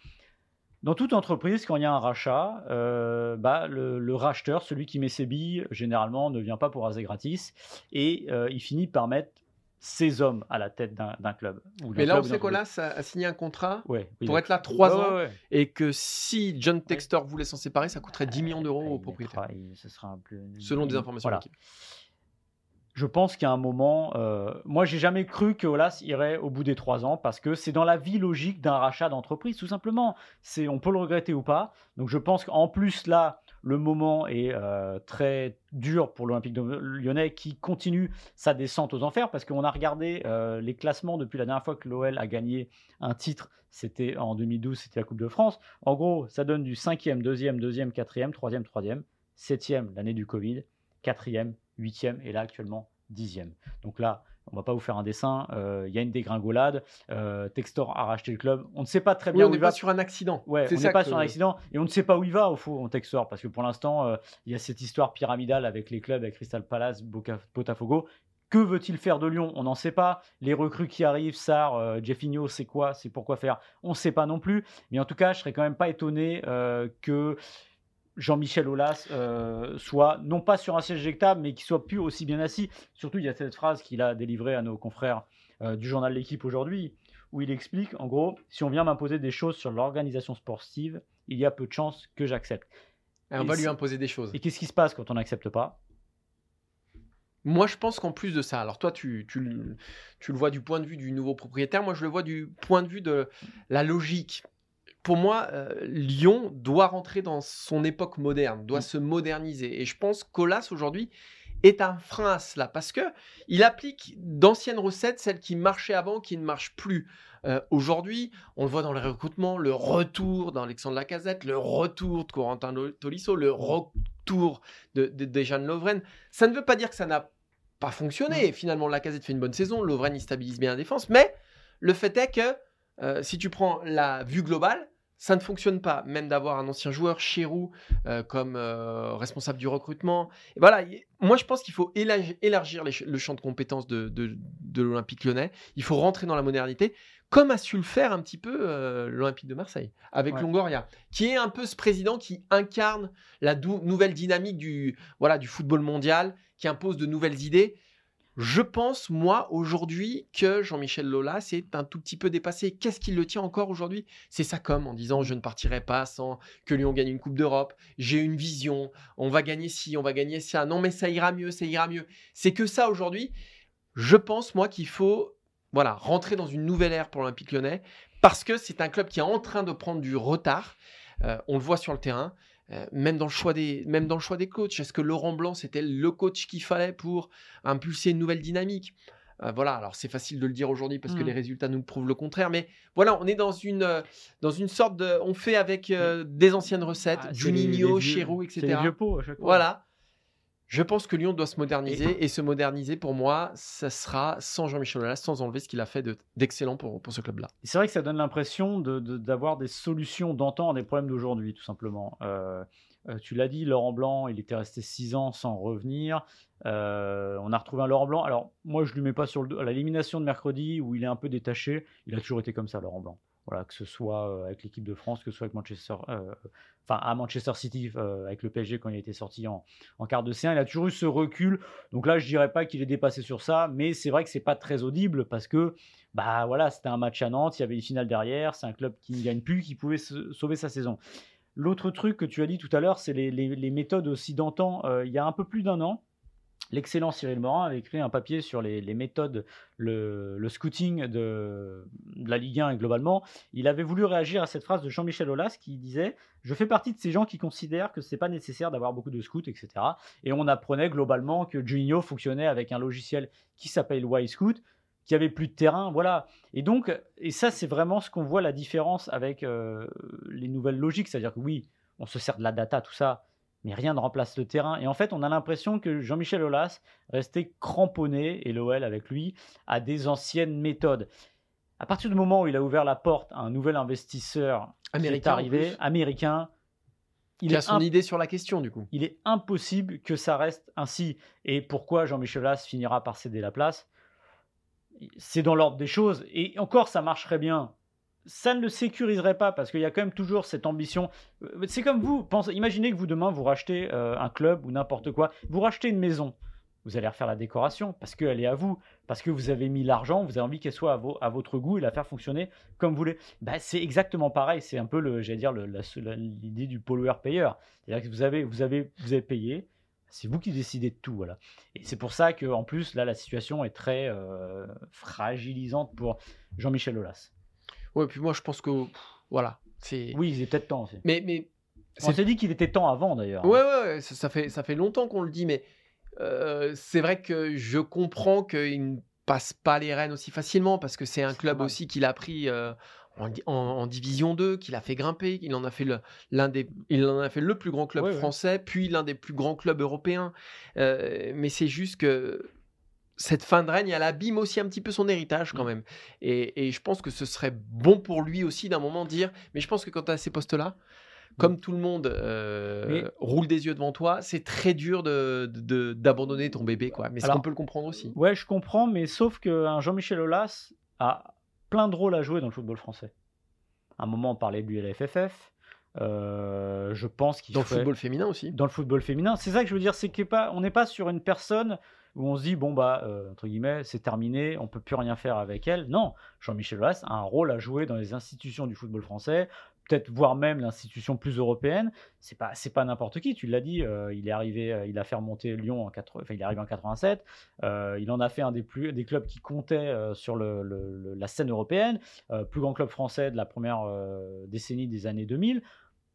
[SPEAKER 2] Dans toute entreprise, quand il y a un rachat, euh, bah, le, racheteur, celui qui met ses billes, généralement ne vient pas pour raser gratis et euh, il finit par mettre ces hommes à la tête d'un club.
[SPEAKER 1] Mais là, on sait qu'Olas a, a, signé un contrat pour être là trois ans et que si John Textor voulait s'en séparer, ça coûterait 10 millions d'euros au propriétaire. ce sera Selon des informations voilà.
[SPEAKER 2] Je pense qu'à un moment, euh, moi j'ai jamais cru que Olas irait au bout des trois ans parce que c'est dans la vie logique d'un rachat d'entreprise, tout simplement. C'est, on peut le regretter ou pas. Donc je pense qu'en plus là, le moment est euh, très dur pour l'Olympique lyonnais qui continue sa descente aux enfers parce qu'on a regardé euh, les classements depuis la dernière fois que l'OL a gagné un titre. C'était en 2012, c'était la Coupe de France. En gros, ça donne du 5e, 2e, 2e, 4e, 3e, 3e, 7e l'année du Covid, 4e, 8e et là actuellement 10e. Donc là, on va pas vous faire un dessin. Euh, il y a une dégringolade. Euh, Textor a racheté le club. On ne sait pas très bien
[SPEAKER 1] où on n'est pas sur un accident.
[SPEAKER 2] Ouais, on n'est pas sur un accident et on ne sait pas où il va au fond Textor parce que pour l'instant euh, il y a cette histoire pyramidale avec les clubs, avec Crystal Palace, Botafogo. Que veut-il faire de Lyon? On n'en sait pas. Les recrues qui arrivent, Sar, Jeffinho, c'est quoi? C'est pourquoi faire? On ne sait pas non plus. Mais en tout cas, je serais quand même pas étonné que Jean-Michel Aulas euh, soit non pas sur un siège éjectable, mais qui soit plus aussi bien assis. Surtout, il y a cette phrase qu'il a délivrée à nos confrères euh, du journal L'équipe aujourd'hui, où il explique, en gros, si on vient m'imposer des choses sur l'organisation sportive, il y a peu de chances que j'accepte.
[SPEAKER 1] on va lui imposer des choses.
[SPEAKER 2] Et qu'est-ce qui se passe quand on n'accepte pas?
[SPEAKER 1] Moi, je pense qu'en plus de ça, alors toi, tu, tu, le vois du point de vue du nouveau propriétaire, moi, je le vois du point de vue de la logique pour moi, euh, Lyon doit rentrer dans son époque moderne, doit mm. se moderniser. Et je pense qu'Olas aujourd'hui est un frein à cela parce que il applique d'anciennes recettes, celles qui marchaient avant, qui ne marchent plus euh, aujourd'hui. On le voit dans les recrutements, le retour d'Alexandre Lacazette, le retour de Corentin Tolisso, le retour de, de, de Lovren. Ça ne veut pas dire que ça n'a pas fonctionné. Mm. Finalement, Lacazette fait une bonne saison, Lovren il stabilise bien la défense, mais le fait est que euh, si tu prends la vue globale, ça ne fonctionne pas, même d'avoir un ancien joueur, Chérou, euh, comme euh, responsable du recrutement. Et voilà, moi je pense qu'il faut élargir le champ de compétences de, de, l'Olympique lyonnais. Il faut rentrer dans la modernité, comme a su le faire un petit peu euh, l'Olympique de Marseille, avec Longoria, qui est un peu ce président qui incarne la nouvelle dynamique du, voilà, du football mondial, qui impose de nouvelles idées. Je pense, moi, aujourd'hui, que Jean-Michel Lola s'est un tout petit peu dépassé. Qu'est-ce qui le tient encore aujourd'hui? C'est ça comme en disant je ne partirai pas sans que Lyon gagne une Coupe d'Europe. J'ai une vision. On va gagner ci, on va gagner ça. Non, mais ça ira mieux, ça ira mieux. C'est que ça aujourd'hui. Je pense, moi, qu'il faut voilà, rentrer dans une nouvelle ère pour l'Olympique lyonnais parce que c'est un club qui est en train de prendre du retard. Euh, on le voit sur le terrain. Euh, même, dans le choix des, même dans le choix des coachs, est-ce que Laurent Blanc, c'était le coach qu'il fallait pour impulser une nouvelle dynamique? Euh, voilà, alors c'est facile de le dire aujourd'hui parce que les mmh. résultats nous prouvent le contraire, mais voilà, on est dans une, euh, dans une sorte de. On fait avec des anciennes recettes, ah, Juninho, Chérou, etc.
[SPEAKER 2] Les vieux pots à chaque fois.
[SPEAKER 1] Voilà. Je pense que Lyon doit se moderniser et, se moderniser pour moi, ça sera sans Jean-Michel Aulas, sans enlever ce qu'il a fait d'excellent pour, pour ce club-là.
[SPEAKER 2] C'est vrai que ça donne l'impression d'avoir de, des solutions d'antan à des problèmes d'aujourd'hui, tout simplement. Euh, euh, tu l'as dit, Laurent Blanc, il était resté six ans sans revenir. Euh, on a retrouvé un Laurent Blanc. Alors, moi, je ne lui mets pas sur le à l'élimination de mercredi où il est un peu détaché. Il a toujours été comme ça, Laurent Blanc. Voilà, que ce soit euh, avec l'équipe de France, que ce soit avec Manchester, euh, enfin à Manchester City euh, avec le PSG quand il a été sorti en, en quart de C1, il a toujours eu ce recul. Donc là, je dirais pas qu'il est dépassé sur ça, mais c'est vrai que c'est pas très audible parce que bah voilà, c'était un match à Nantes, il y avait une finale derrière, c'est un club qui ne gagne plus, qui pouvait sauver sa saison. L'autre truc que tu as dit tout à l'heure, c'est les, les, méthodes aussi d'antan. il y a un peu plus d'un an, L'excellent Cyril Morin avait écrit un papier sur les, méthodes, le, scouting de, la Ligue 1 et globalement. Il avait voulu réagir à cette phrase de Jean-Michel Aulas qui disait Je fais partie de ces gens qui considèrent que ce n'est pas nécessaire d'avoir beaucoup de scouts, etc. Et on apprenait globalement que Juninho fonctionnait avec un logiciel qui s'appelle Y-Scout, qui avait plus de terrain, voilà. Et donc, et ça, c'est vraiment ce qu'on voit la différence avec euh, les nouvelles logiques, c'est-à-dire que oui, on se sert de la data, tout ça, mais rien ne remplace le terrain. Et en fait, on a l'impression que Jean-Michel Aulas restait cramponné, et l'OL avec lui, à des anciennes méthodes. À partir du moment où il a ouvert la porte à un nouvel investisseur américain, arrivé, américain,
[SPEAKER 1] il a son idée sur la question du coup.
[SPEAKER 2] Il est impossible que ça reste ainsi. Et pourquoi Jean-Michel Aulas finira par céder la place? C'est dans l'ordre des choses. Et encore, ça marcherait bien ça ne le sécuriserait pas parce qu'il y a quand même toujours cette ambition. Euh, c'est comme vous, imaginez que vous demain vous rachetez euh, un club ou n'importe quoi, vous rachetez une maison, vous allez refaire la décoration parce qu'elle est à vous, parce que vous avez mis l'argent, vous avez envie qu'elle soit à, votre goût et la faire fonctionner comme vous voulez. Bah, c'est exactement pareil, c'est un peu dire l'idée du pollueur-payeur. C'est-à-dire que vous avez, vous avez, vous avez payé, c'est vous qui décidez de tout, voilà. Et c'est pour ça que en plus là la situation est très euh, fragilisante pour Jean-Michel Aulas.
[SPEAKER 1] Ouais, puis moi je pense que voilà, c'est.
[SPEAKER 2] Oui, il est peut-être temps aussi.
[SPEAKER 1] Mais mais
[SPEAKER 2] on s'est dit qu'il était temps avant d'ailleurs.
[SPEAKER 1] Ouais ouais, ça, fait ça fait longtemps qu'on le dit, mais euh, c'est vrai que je comprends qu'il ne passe pas les rênes aussi facilement parce que c'est un club aussi qu'il a pris. Euh, en, division 2, qu'il a fait grimper, il en a fait le, l'un des, il en a fait le plus grand club français, puis l'un des plus grands clubs européens. Euh, mais c'est juste que cette fin de règne, elle abîme aussi un petit peu son héritage quand mmh. même. Et, je pense que ce serait bon pour lui aussi d'un moment dire, mais je pense que quand tu as ces postes-là, mmh. comme tout le monde euh, roule des yeux devant toi, c'est très dur d'abandonner de, ton bébé. quoi. Mais ça, on peut le comprendre aussi?
[SPEAKER 2] Ouais, je comprends, mais sauf qu'un Jean-Michel Aulas a plein de rôles à jouer dans le football français. À un moment, on parlait de l'FFF. Euh, je pense qu'il
[SPEAKER 1] dans le football féminin aussi.
[SPEAKER 2] Dans le football féminin, c'est ça que je veux dire, c'est qu'on n'est pas sur une personne où on se dit bon bah euh, entre guillemets c'est terminé, on peut plus rien faire avec elle. Non, Jean-Michel Aulas a un rôle à jouer dans les institutions du football français, peut-être voire même l'institution plus européenne. C'est pas c'est pas n'importe qui. Tu l'as dit, euh, il est arrivé, euh, il a fait remonter Lyon en 4, enfin il est arrivé en 87. il en a fait un des plus des clubs qui comptait sur la scène européenne, plus grand club français de la première décennie des années 2000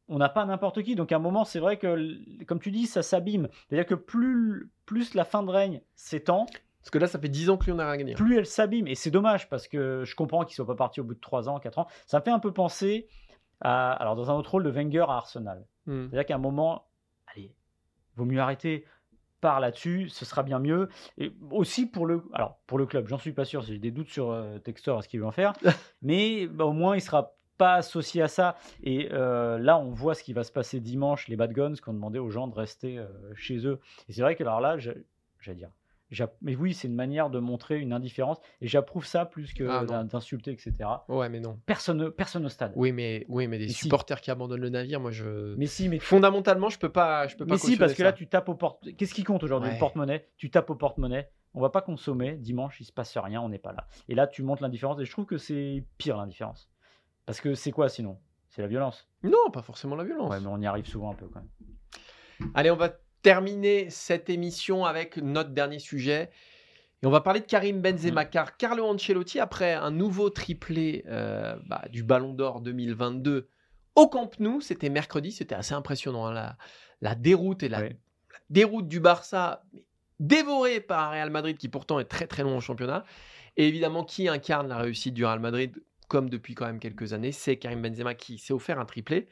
[SPEAKER 2] on n'a pas n'importe qui. Donc à un moment, c'est vrai que, comme tu dis, ça s'abîme. C'est-à-dire que plus, plus la fin de règne s'étend,
[SPEAKER 1] Parce que là, ça fait 10 ans que Lyon n'a rien gagné.
[SPEAKER 2] plus elle s'abîme. Et c'est dommage parce que je comprends qu'il soit pas parti au bout de 3 ans, 4 ans. Ça me fait un peu penser à, alors dans un autre rôle de Wenger à Arsenal.
[SPEAKER 1] Hmm.
[SPEAKER 2] C'est-à-dire qu'à un moment, allez, vaut mieux arrêter par là-dessus, ce sera bien mieux. Et aussi pour le, alors pour le club, j'en suis pas sûr, j'ai des doutes sur euh, Textor à ce qu'il veut en faire, mais bah, au moins il sera pas associé à ça. Et euh, là, on voit ce qui va se passer dimanche, les Bad Guns qui ont demandé aux gens de rester euh, chez eux. Et c'est vrai que alors là, j'allais dire. Mais oui, c'est une manière de montrer une indifférence et j'approuve ça plus que
[SPEAKER 1] Ah,
[SPEAKER 2] d'insulter, etc.
[SPEAKER 1] Ouais, mais non.
[SPEAKER 2] Personne, personne au stade.
[SPEAKER 1] Oui, mais, oui, mais des
[SPEAKER 2] Mais si.
[SPEAKER 1] supporters qui abandonnent le navire, moi, je.
[SPEAKER 2] Mais si, mais
[SPEAKER 1] Fondamentalement, je peux pas. Je peux pas
[SPEAKER 2] Mais si, parce que là, tu tapes au porte. Qu'est-ce qui compte aujourd'hui
[SPEAKER 1] Ouais.
[SPEAKER 2] Le porte-monnaie? Tu tapes au porte-monnaie. On va pas consommer. Dimanche, il se passe rien. On n'est pas là. Et là, tu montres l'indifférence. Et je trouve que c'est pire l'indifférence. Parce que c'est quoi sinon? C'est la violence.
[SPEAKER 1] Non, pas forcément la violence.
[SPEAKER 2] Ouais, mais on y arrive souvent un peu quand même.
[SPEAKER 1] Allez, on va terminer cette émission avec notre dernier sujet. Et on va parler de Karim Benzema,
[SPEAKER 2] Mm.
[SPEAKER 1] car Carlo Ancelotti, après un nouveau triplé euh, bah, du Ballon d'Or 2022 au Camp Nou, c'était mercredi, c'était assez impressionnant. hein, la, la déroute et la, la déroute du Barça, mais dévorée par Real Madrid qui pourtant est très très long au championnat. Et évidemment, qui incarne la réussite du Real Madrid, comme depuis quand même quelques années, c'est Karim Benzema qui s'est offert un triplé.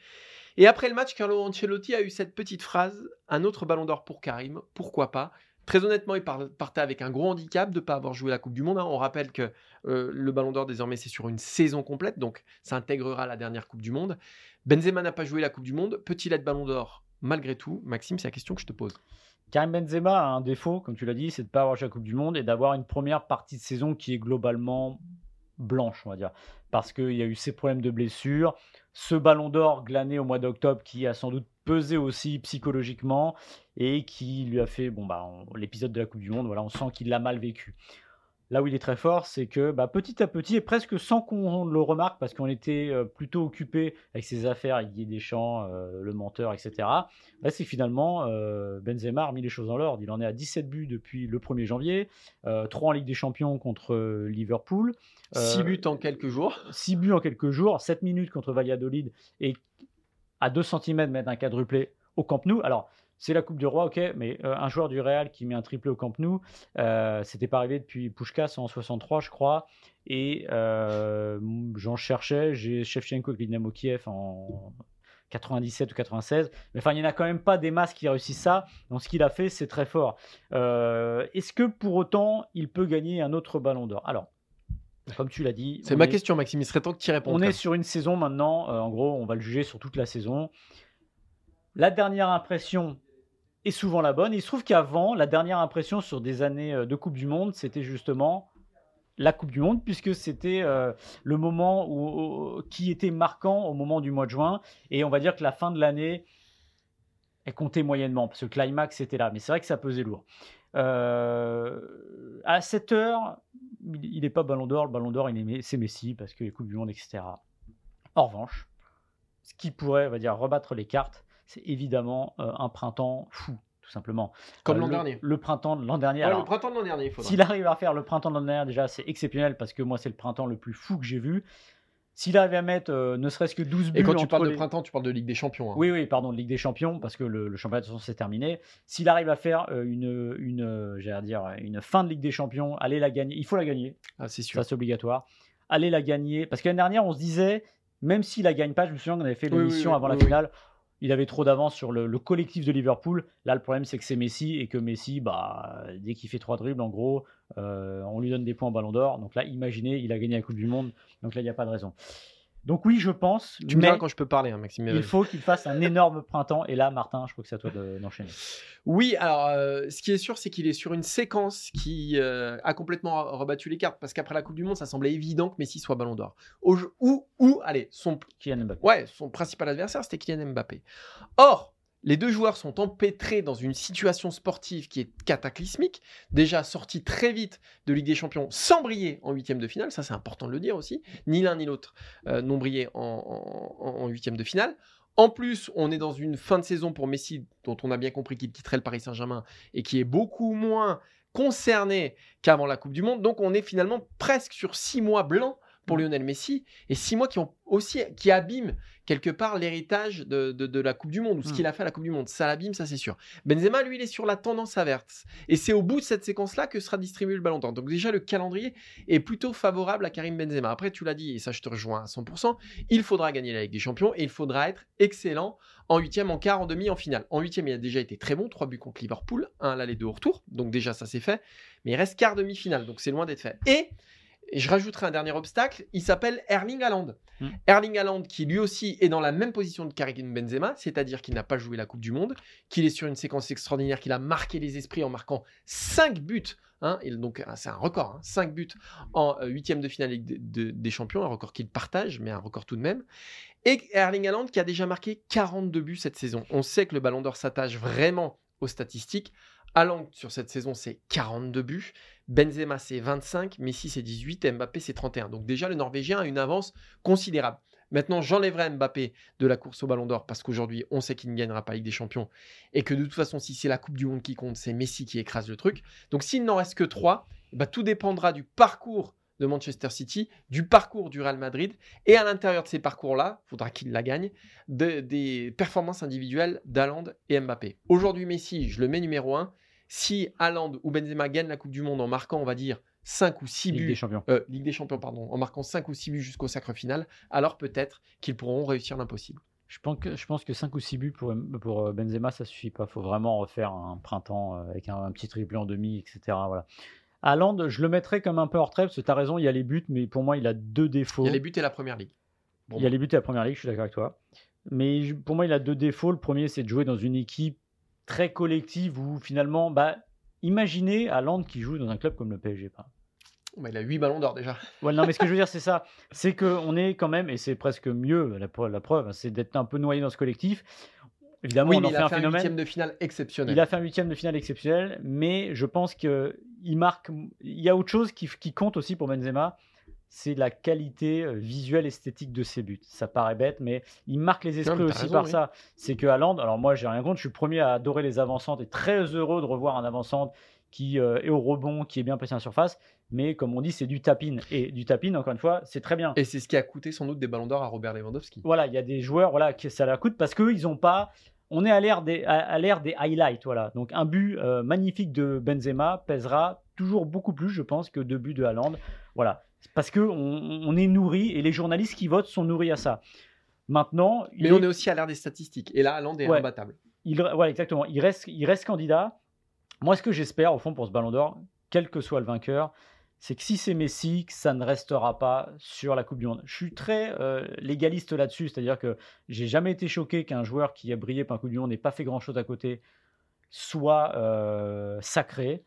[SPEAKER 1] Et après le match, Carlo Ancelotti a eu cette petite phrase un autre ballon d'or pour Karim, pourquoi pas? Très honnêtement, il par- partait avec un gros handicap de ne pas avoir joué la Coupe du Monde. hein. On rappelle que euh, le ballon d'or, désormais, c'est sur une saison complète, donc ça intégrera la dernière Coupe du Monde. Benzema n'a pas joué la Coupe du Monde. Peut-il être ballon d'or malgré tout? Maxime, c'est la question que je te pose.
[SPEAKER 2] Karim Benzema a un défaut, comme tu l'as dit, c'est de ne pas avoir joué la Coupe du Monde et d'avoir une première partie de saison qui est globalement blanche, on va dire. Parce qu'il y a eu ces problèmes de blessures, ce ballon d'or glané au mois d'octobre qui a sans doute pesé aussi psychologiquement et qui lui a fait, bon, bah, l'épisode de la Coupe du Monde, voilà, on sent qu'il l'a mal vécu. Là où il est très fort, c'est que bah, petit à petit, et presque sans qu'on le remarque, parce qu'on était euh, plutôt occupé avec ses affaires, Guy Deschamps, euh, le menteur, etc. Là, c'est finalement, euh, Benzema a remis les choses dans l'ordre. Il en est à 17 buts depuis le 1er janvier, euh, 3 en Ligue des Champions contre Liverpool,
[SPEAKER 1] 6
[SPEAKER 2] Euh,
[SPEAKER 1] buts en quelques jours.
[SPEAKER 2] 6 buts en quelques jours, 7 minutes contre Valladolid et à 2 cm mettre un quadruplé au Camp Nou. Alors, c'est la Coupe du Roi, ok, mais euh, un joueur du Real qui met un triplé au Camp Nou, euh, c'était pas arrivé depuis Pushkas en 63, je crois. Et euh, j'en cherchais, j'ai Shevchenko avec Dynamo Kiev en 97 ou 96. Mais enfin, il n'y en a quand même pas des masses qui réussissent ça. Donc, ce qu'il a fait, c'est très fort. Euh, Est-ce que pour autant, il peut gagner un autre ballon d'or? Alors, comme tu l'as dit,
[SPEAKER 1] C'est ma
[SPEAKER 2] est-
[SPEAKER 1] question, Maxime. Il serait temps que tu y répondes.
[SPEAKER 2] on est sur une saison maintenant, en gros, on va le juger sur toute la saison. La dernière impression est souvent la bonne. Il se trouve qu'avant, la dernière impression sur des années euh, de Coupe du Monde, c'était justement la Coupe du Monde, puisque c'était euh, le moment qui était marquant au moment du mois de juin. Et on va dire que la fin de l'année, elle comptait moyennement, parce que le climax était là. Mais c'est vrai que ça pesait lourd. Euh, à 7 heures, il n'est pas Ballon d'Or. Le Ballon d'Or, c'est Messi, parce que les Coupes du Monde, etc. En revanche, ce qui pourrait, on va dire, rebattre les cartes, c'est évidemment euh, un printemps fou, tout simplement.
[SPEAKER 1] Comme
[SPEAKER 2] Euh,
[SPEAKER 1] l'an dernier.
[SPEAKER 2] Le printemps de l'an dernier.
[SPEAKER 1] Ouais,
[SPEAKER 2] alors,
[SPEAKER 1] le printemps de l'an dernier, il faudra.
[SPEAKER 2] s'il arrive à faire le printemps de l'an dernier, déjà, c'est exceptionnel parce que moi, c'est le printemps le plus fou que j'ai vu. S'il arrive à mettre euh, ne serait-ce que 12 buts
[SPEAKER 1] Et quand tu parles de printemps, tu parles de Ligue des Champions. hein.
[SPEAKER 2] Oui, oui, pardon, de Ligue des Champions, parce que le, le championnat de toute façon, c'est terminé. S'il arrive à faire euh, une, une, dire, une fin de Ligue des Champions, allez la gagner. Il faut la gagner,
[SPEAKER 1] Ah, c'est sûr.
[SPEAKER 2] ça c'est obligatoire. Allez la gagner. Parce que l'année dernière, on se disait, même s'il la gagne pas, je me souviens qu'on avait fait
[SPEAKER 1] Oui, oui,
[SPEAKER 2] l'émission
[SPEAKER 1] oui,
[SPEAKER 2] avant la finale. Il avait trop d'avance sur le, le collectif de Liverpool. Là, le problème, c'est que c'est Messi et que Messi, bah, dès qu'il fait trois dribbles, en gros, euh, on lui donne des points au Ballon d'Or. Donc là, imaginez, il a gagné la Coupe du Monde. Donc là, il n'y a pas de raison. Donc oui, je pense.
[SPEAKER 1] Tu me diras quand je peux parler, hein, Maxime.
[SPEAKER 2] il faut qu'il fasse un énorme printemps. Et là, Martin, je crois que c'est à toi de- d'enchaîner.
[SPEAKER 1] Oui, alors euh, ce qui est sûr, c'est qu'il est sur une séquence qui euh, a complètement rebattu les cartes parce qu'après la Coupe du Monde, ça semblait évident que Messi soit Ballon d'Or. Ou, ou, allez, son,
[SPEAKER 2] Kylian Mbappé.
[SPEAKER 1] ouais, son principal adversaire, c'était Kylian Mbappé. Or, les deux joueurs sont empêtrés dans une situation sportive qui est cataclysmique, déjà sortis très vite de Ligue des Champions sans briller en huitième de finale, ça c'est important de le dire aussi, ni l'un ni l'autre euh, n'ont brillé en, huitième de finale. En plus, on est dans une fin de saison pour Messi, dont on a bien compris qu'il quitterait le Paris Saint-Germain et qui est beaucoup moins concerné qu'avant la Coupe du Monde. Donc, on est finalement presque sur six mois blancs pour Lionel Messi et six mois qui ont aussi qui abîment quelque part l'héritage de, de- de la Coupe du Monde ou ce
[SPEAKER 2] Mm.
[SPEAKER 1] qu'il a fait à la Coupe du Monde. Ça l'abîme, ça c'est sûr. Benzema, lui, il est sur la tendance inverse. Et c'est au bout de cette séquence-là que sera distribué le ballon d'or. Donc déjà, le calendrier est plutôt favorable à Karim Benzema. Après, tu l'as dit, et ça je te rejoins à 100%, il faudra gagner la Ligue des Champions et il faudra être excellent en huitième, en quart, en demi, en finale. En huitième, il a déjà été très bon, trois buts contre Liverpool, un à l'aller, deux au retour. Donc déjà, ça c'est fait. Mais il reste quart, demi-finale, donc c'est loin d'être fait. Et, et je rajouterai un dernier obstacle, il s'appelle Erling Haaland.
[SPEAKER 2] Hmm.
[SPEAKER 1] Erling Haaland qui lui aussi est dans la même position que Karim Benzema, c'est-à-dire qu'il n'a pas joué la Coupe du Monde, qu'il est sur une séquence extraordinaire, qu'il a marqué les esprits en marquant 5 buts. Hein, et donc ah, c'est un record, 5 buts en euh, huitième de finale de- de- des Champions, un record qu'il partage, mais un record tout de même. Et Erling Haaland qui a déjà marqué 42 buts cette saison. On sait que le Ballon d'Or s'attache vraiment aux statistiques. Haaland sur cette saison c'est 42 buts, Benzema c'est 25, Messi c'est 18 et Mbappé c'est 31. Donc déjà le Norvégien a une avance considérable. Maintenant j'enlèverai Mbappé de la course au Ballon d'Or parce qu'aujourd'hui on sait qu'il ne gagnera pas Ligue des Champions et que de toute façon si c'est la Coupe du Monde qui compte c'est Messi qui écrase le truc. Donc s'il n'en reste que 3, tout dépendra du parcours de Manchester City, du parcours du Real Madrid et à l'intérieur de ces parcours-là, il faudra qu'il la gagne, de- des performances individuelles d'Haaland et Mbappé. Aujourd'hui, Messi, je le mets numéro 1. Si Haaland ou Benzema gagnent la Coupe du Monde en marquant, on va dire, 5 ou 6
[SPEAKER 2] Ligue des
[SPEAKER 1] buts,
[SPEAKER 2] Champions.
[SPEAKER 1] euh, Ligue des Champions, pardon, en marquant 5 ou 6 buts jusqu'au sacre final, alors peut-être qu'ils pourront réussir l'impossible.
[SPEAKER 2] Je pense que, je pense que 5 ou 6 buts pour, pour euh, Benzema, ça suffit pas. Il faut vraiment refaire un printemps euh, avec un, un petit triplé en demi, etc. Voilà. Haaland, je le mettrais comme un peu hors trait, parce que tu as raison, il y a les buts, mais pour moi, il a deux défauts.
[SPEAKER 1] Il y a les buts et la première ligue. Bon,
[SPEAKER 2] Il y a les buts à la première ligue, je suis d'accord avec toi. Mais pour moi, il a deux défauts. Le premier, c'est de jouer dans une équipe très collective où finalement, bah, imaginez Haaland qui joue dans un club comme le PSG.
[SPEAKER 1] bah, il a 8 ballons d'or déjà.
[SPEAKER 2] Ouais, non, mais ce que je veux dire, c'est ça. C'est qu'on est quand même, et c'est presque mieux, la, preuve- la preuve, c'est d'être un peu noyé dans ce collectif. Évidemment,
[SPEAKER 1] oui,
[SPEAKER 2] on en
[SPEAKER 1] il
[SPEAKER 2] fait
[SPEAKER 1] a
[SPEAKER 2] un
[SPEAKER 1] fait un
[SPEAKER 2] phénomène.
[SPEAKER 1] huitième de finale exceptionnel.
[SPEAKER 2] Il a fait un huitième de finale exceptionnel, mais je pense qu'il marque. Il y a autre chose qui, qui compte aussi pour Benzema, c'est la qualité euh, visuelle esthétique de ses buts. Ça paraît bête, mais il marque les esprits aussi
[SPEAKER 1] raison,
[SPEAKER 2] par
[SPEAKER 1] oui.
[SPEAKER 2] ça. C'est que Haaland, alors moi j'ai rien contre, je suis le premier à adorer les avancantes et très heureux de revoir un avançante qui euh, est au rebond, qui est bien placé en surface, mais comme on dit, c'est du tapin. Et du tapin, encore une fois, c'est très bien.
[SPEAKER 1] Et c'est ce qui a coûté sans doute des ballons d'or à Robert Lewandowski.
[SPEAKER 2] Voilà, il y a des joueurs voilà, qui ça la coûte parce qu'eux, ils n'ont pas. On est à l'ère des, à, à l'ère des highlights. Voilà. Donc, un but euh, magnifique de Benzema pèsera toujours beaucoup plus, je pense, que deux buts de Haaland. Voilà. Parce qu'on on est nourri et les journalistes qui votent sont nourris à ça. Maintenant,
[SPEAKER 1] Mais on est aussi à l'ère des statistiques. Et là, Haaland est
[SPEAKER 2] Ouais.
[SPEAKER 1] imbattable.
[SPEAKER 2] il, ouais, exactement. Il reste, il reste candidat. Moi, ce que j'espère, au fond, pour ce ballon d'or, quel que soit le vainqueur, c'est que si c'est Messi, que ça ne restera pas sur la Coupe du Monde. Je suis très euh, légaliste là-dessus, c'est-à-dire que j'ai jamais été choqué qu'un joueur qui a brillé par la Coupe du Monde n'ait pas fait grand-chose à côté soit euh, sacré.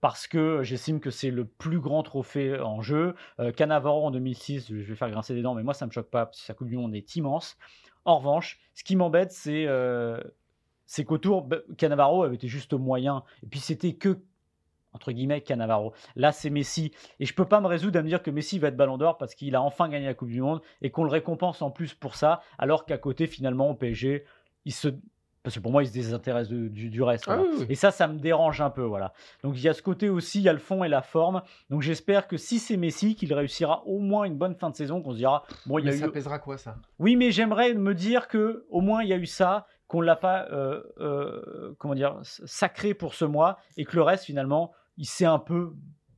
[SPEAKER 2] Parce que j'estime que c'est le plus grand trophée en jeu. Euh, Cannavaro en 2006, je vais faire grincer des dents, mais moi ça me choque pas, parce sa Coupe du Monde est immense. En revanche, ce qui m'embête, c'est euh, qu'autour, bah, Cannavaro avait été juste moyen. Et puis c'était que, entre guillemets, Cannavaro. Là, c'est Messi. Et je peux pas me résoudre à me dire que Messi va être ballon d'or parce qu'il a enfin gagné la Coupe du Monde et qu'on le récompense en plus pour ça, alors qu'à côté, finalement, au PSG, il se. Parce que pour moi, il se désintéresse de- du, du reste.
[SPEAKER 1] Ah
[SPEAKER 2] voilà.
[SPEAKER 1] oui, oui.
[SPEAKER 2] Et ça, ça me dérange un peu. voilà. Donc il y a ce côté aussi, il y a le fond et la forme. Donc j'espère que si c'est Messi, qu'il réussira au moins une bonne fin de saison, qu'on se dira, bon, il y a
[SPEAKER 1] Mais
[SPEAKER 2] eu
[SPEAKER 1] ça pèsera quoi ça?
[SPEAKER 2] Oui, mais j'aimerais me dire que au moins il y a eu ça, qu'on l'a pas, euh, euh, comment dire, sacré pour ce mois, et que le reste finalement, il s'est un peu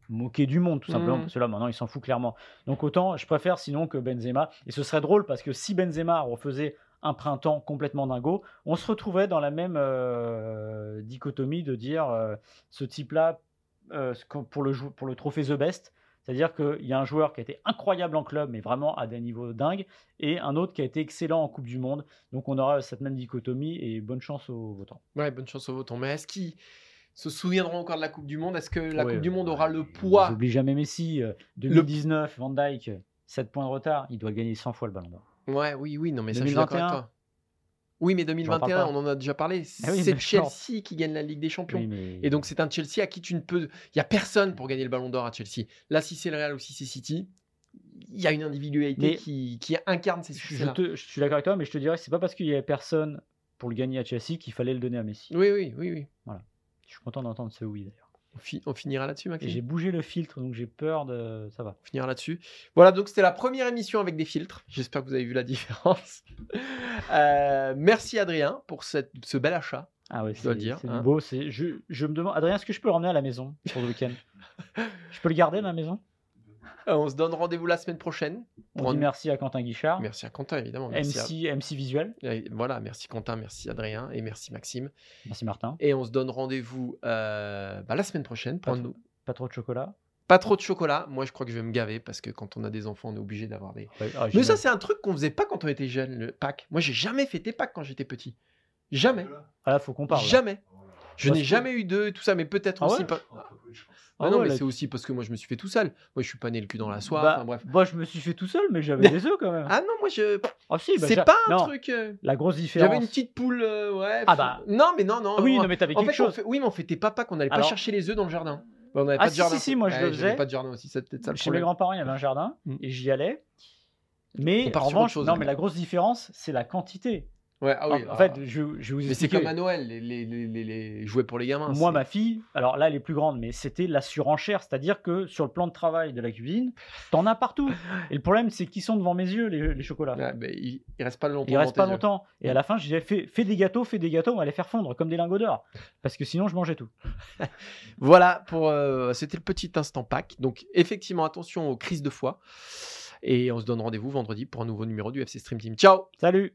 [SPEAKER 2] moqué du monde tout simplement,
[SPEAKER 1] Mhm.
[SPEAKER 2] parce que là maintenant il s'en fout clairement. Donc autant, je préfère sinon que Benzema. Et ce serait drôle parce que si Benzema refaisait un printemps complètement dingo, on se retrouverait dans la même euh, dichotomie de dire euh, ce type-là euh, pour le pour le trophée The Best. C'est-à-dire qu'il y a un joueur qui a été incroyable en club, mais vraiment à des niveaux dingues, et un autre qui a été excellent en Coupe du Monde. Donc on aura cette même dichotomie et bonne chance aux votants.
[SPEAKER 1] Ouais, bonne chance aux votants. Mais est-ce qu'ils se souviendront encore de la Coupe du Monde? Est-ce que la
[SPEAKER 2] Ouais,
[SPEAKER 1] Coupe du Monde
[SPEAKER 2] ouais.
[SPEAKER 1] aura le poids?
[SPEAKER 2] n'oublient jamais Messi. euh, 2019, Van Dyke, 7 points de retard. Il doit gagner 100 fois le ballon d'or.
[SPEAKER 1] Ouais, oui, oui, non, mais ça, je suis avec
[SPEAKER 2] 2021.
[SPEAKER 1] toi. Oui, mais
[SPEAKER 2] parle
[SPEAKER 1] 2021,
[SPEAKER 2] pas.
[SPEAKER 1] on en a déjà parlé.
[SPEAKER 2] Ah oui,
[SPEAKER 1] c'est. Chelsea qui gagne la Ligue des Champions.
[SPEAKER 2] Oui, mais-
[SPEAKER 1] Et donc, c'est un Chelsea à qui tu ne peux. Il n'y a personne pour gagner le ballon d'or à Chelsea. Là, si c'est le Real ou si c'est City, il y a une individualité
[SPEAKER 2] Mais-
[SPEAKER 1] qui, qui incarne ces
[SPEAKER 2] je,
[SPEAKER 1] succès-là.
[SPEAKER 2] te- je suis d'accord avec toi, mais je te dirais que c'est pas parce qu'il y avait personne pour le gagner à Chelsea qu'il fallait le donner à Messi.
[SPEAKER 1] Oui, oui, oui, oui.
[SPEAKER 2] Je suis content d'entendre ce oui d'ailleurs.
[SPEAKER 1] On, fi- on finira là-dessus, Maxime?
[SPEAKER 2] J'ai bougé le filtre, donc j'ai peur de. Ça va.
[SPEAKER 1] On finira là-dessus. Voilà, donc c'était la première émission avec des filtres. J'espère que vous avez vu la différence. Euh, merci Adrien pour cette, ce bel achat.
[SPEAKER 2] Ah ouais, c'est
[SPEAKER 1] hein.
[SPEAKER 2] beau. Je, je me demande, Adrien, est-ce que je peux le ramener à la maison pour le week-end? Je peux le garder à la maison?
[SPEAKER 1] On se donne rendez-vous la semaine prochaine.
[SPEAKER 2] On
[SPEAKER 1] Pour
[SPEAKER 2] dit
[SPEAKER 1] un-
[SPEAKER 2] merci à Quentin Guichard,
[SPEAKER 1] Merci à Quentin, évidemment. Merci à-
[SPEAKER 2] MC, MC Visuel.
[SPEAKER 1] Euh, Voilà, merci Quentin, merci Adrien et merci Maxime.
[SPEAKER 2] Merci Martin.
[SPEAKER 1] Et on se donne rendez-vous euh, bah, la semaine prochaine. pour
[SPEAKER 2] Pas
[SPEAKER 1] un
[SPEAKER 2] trop.
[SPEAKER 1] nou-
[SPEAKER 2] Pas trop de chocolat.
[SPEAKER 1] Pas trop de chocolat. Moi, je crois que je vais me gaver parce que quand on a des enfants, on est obligé d'avoir des.
[SPEAKER 2] Ouais, ah,
[SPEAKER 1] Mais ça, c'est un truc qu'on faisait pas quand on était jeune, le Pâques. Moi, j'ai jamais fêté Pâques quand j'étais petit. Jamais.
[SPEAKER 2] Ah là, faut qu'on parle. là.
[SPEAKER 1] Jamais. Je
[SPEAKER 2] Parce
[SPEAKER 1] n'ai jamais eu d'eux et tout ça, mais peut-être
[SPEAKER 2] Ah
[SPEAKER 1] aussi
[SPEAKER 2] ouais
[SPEAKER 1] pas.
[SPEAKER 2] Ah
[SPEAKER 1] non,
[SPEAKER 2] ouais,
[SPEAKER 1] mais c'est aussi parce que moi, je me suis fait tout seul. Moi, je suis pas né le cul dans la soie.
[SPEAKER 2] Bah,
[SPEAKER 1] enfin, bref.
[SPEAKER 2] Moi, je me suis fait tout seul, mais j'avais des œufs quand même.
[SPEAKER 1] Ah non, moi, je.
[SPEAKER 2] Ah si, bah,
[SPEAKER 1] c'est pas un
[SPEAKER 2] non,
[SPEAKER 1] truc. euh,
[SPEAKER 2] La grosse différence.
[SPEAKER 1] J'avais une petite poule, euh, ouais.
[SPEAKER 2] Ah bah.
[SPEAKER 1] Non, mais non, non.
[SPEAKER 2] Ah oui,
[SPEAKER 1] non.
[SPEAKER 2] mais t'avais quelque
[SPEAKER 1] fait,
[SPEAKER 2] chose.
[SPEAKER 1] fait- oui, mais on fêtait pas Pâques, on n'allait pas chercher les œufs dans le jardin. On n'avait
[SPEAKER 2] Ah,
[SPEAKER 1] pas de
[SPEAKER 2] si,
[SPEAKER 1] jardin.
[SPEAKER 2] si, si, moi, je le faisais.
[SPEAKER 1] pas de jardin aussi, c'est peut-être ça le
[SPEAKER 2] Chez mes grands-parents, il y avait un jardin
[SPEAKER 1] Mm.
[SPEAKER 2] et j'y allais. Mais en revanche, non, mais la grosse différence, c'est la quantité.
[SPEAKER 1] Ouais, ah oui.
[SPEAKER 2] en, en fait, je, je vous
[SPEAKER 1] mais c'est
[SPEAKER 2] expliquer.
[SPEAKER 1] comme à Noël, les, les, les, les- les jouets pour les gamins.
[SPEAKER 2] Moi, ma fille, alors là, elle est plus grande, mais c'était la surenchère. C'est-à-dire que sur le plan de travail de la cuisine, t'en as partout. Et le problème, c'est qu'ils sont devant mes yeux, les, chocolats.
[SPEAKER 1] Ouais, mais il, il reste pas longtemps.
[SPEAKER 2] Il reste pas
[SPEAKER 1] yeux.
[SPEAKER 2] longtemps. Et à la fin, je disais, fais, fais des gâteaux, fais des gâteaux, on va les faire fondre comme des lingots d'or. Parce que sinon, je mangeais tout.
[SPEAKER 1] Voilà, pour euh, c'était le petit instant Pâques. Donc, effectivement, attention aux crises de foie. Et on se donne rendez-vous vendredi pour un nouveau numéro du FC Stream Team. Ciao
[SPEAKER 2] Salut